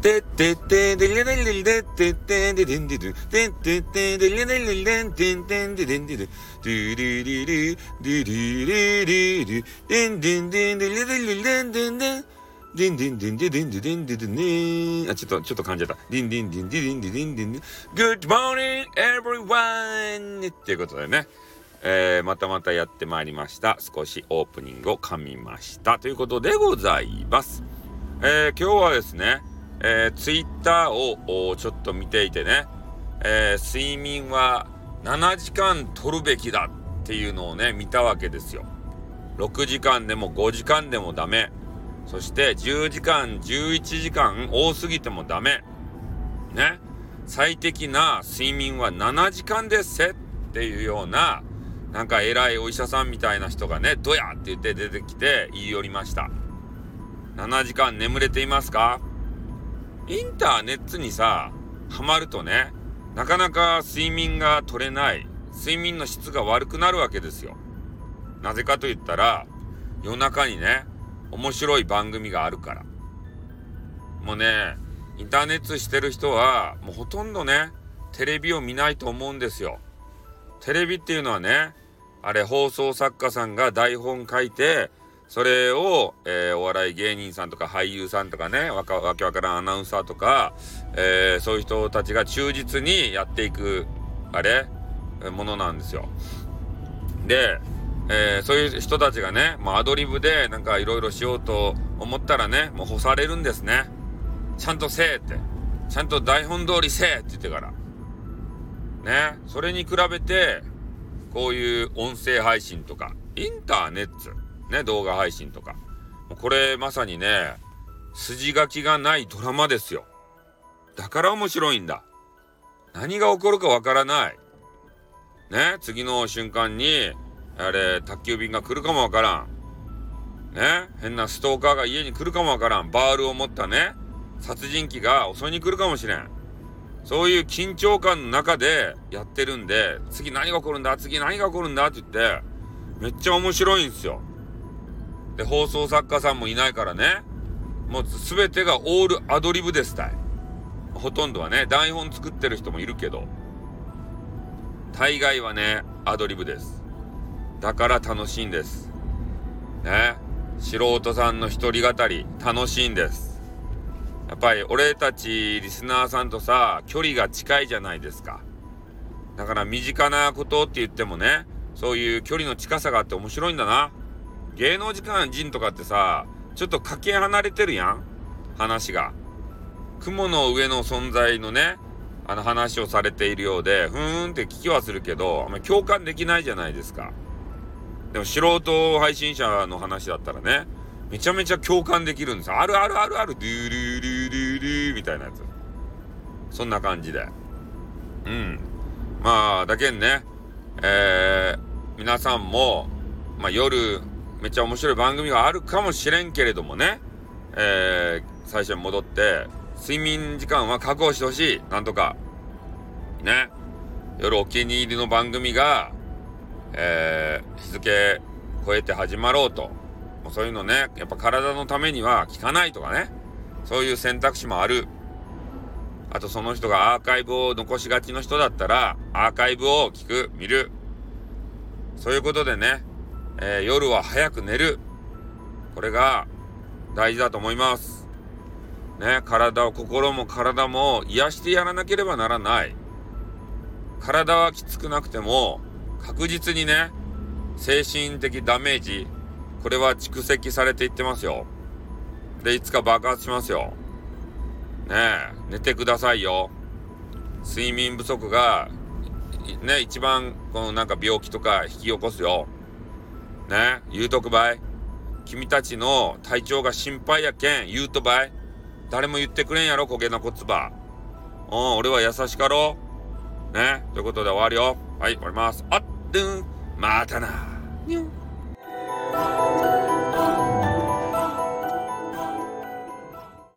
てってってでりれれりでってってででんでる。でってってでりれりれんてんてででんでる。ドゥリリリ、ドゥリリリリ、でんでんでんでりれりれんでんでん。でんでんでんででんででんででねあ、ちょっと、ちょっと感じゃった。でんでんでんででんででんでん。Good morning, everyone! っていうことでね。えー、またまたやってまいりました。少しオープニングを噛みました。ということでございます。えー、今日はですね、えー、ツイッターをちょっと見ていてね、えー、睡眠は7時間取るべきだっていうのをね、見たわけですよ。6時間でも5時間でもダメ。そして10時間、11時間多すぎてもダメ。ね。最適な睡眠は7時間ですっていうような、なんか偉いお医者さんみたいな人がね、どやって言って出てきて言い寄りました。7時間眠れていますか？インターネットにさ、ハマるとね、なかなか睡眠が取れない、睡眠の質が悪くなるわけですよ。なぜかと言ったら、夜中にね、面白い番組があるから。もうね、インターネットしてる人は、もうほとんどね、テレビを見ないと思うんですよ。テレビっていうのはね、あれ放送作家さんが台本書いて、それを、えー、お笑い芸人さんとか俳優さんとかね、わかわけわからんアナウンサーとか、えー、そういう人たちが忠実にやっていく、あれ、ものなんですよ。で、えー、そういう人たちがね、もうアドリブでなんかいろいろしようと思ったらね、もう干されるんですね。ちゃんとせえって。ちゃんと台本通りせえって言ってから。ね、それに比べて、こういう音声配信とか、インターネット、ね、動画配信とか。これまさにね、筋書きがないドラマですよ。だから面白いんだ。何が起こるかわからない。ね、次の瞬間に、あれ、宅急便が来るかもわからん。ね、変なストーカーが家に来るかもわからん。バールを持ったね、殺人鬼が襲いに来るかもしれん。そういう緊張感の中でやってるんで、次何が起こるんだ次何が起こるんだって言って、めっちゃ面白いんですよ。で、放送作家さんもいないからね、もう全てがオールアドリブですたい。ほとんどはね、台本作ってる人もいるけど、大概はね、アドリブです。だから楽しいんです。ね。素人さんの一人語り、楽しいんです。やっぱり俺たちリスナーさんとさ、距離が近いじゃないですか。だから身近なことって言ってもね、そういう距離の近さがあって面白いんだな。芸能時間人とかってさ、ちょっとかけ離れてるやん？話が。雲の上の存在のね、あの話をされているようで、ふーんって聞きはするけど、あんま共感できないじゃないですか。でも素人配信者の話だったらね、めちゃめちゃ共感できるんですよ。あるあるあるある、ドゥルルルルルみたいなやつ。そんな感じで。うん。まあ、だけんね、えー、皆さんも、まあ夜、めっちゃ面白い番組があるかもしれんけれどもね、えー、最初に戻って、睡眠時間は確保してほしい。なんとか。ね。夜お気に入りの番組が、えー、日付超えて始まろうと。もうそういうのね、やっぱ体のためには効かないとかね。そういう選択肢もある。あとその人がアーカイブを残しがちの人だったら、アーカイブを聞く、見る。そういうことでね、えー、夜は早く寝る。これが大事だと思います。ね、体を、心も体も癒してやらなければならない。体はきつくなくても、確実にね、精神的ダメージ、これは蓄積されていってますよ。で、いつか爆発しますよ。ねえ、寝てくださいよ。睡眠不足が、ね、一番、このなんか病気とか引き起こすよ。ね、言うとくばい。君たちの体調が心配やけん、言うとばい。誰も言ってくれんやろ、焦げなこつば。うん、俺は優しかろう。ね、ということで終わるよ。はい、終わります。あっ、どん、またな。にょん。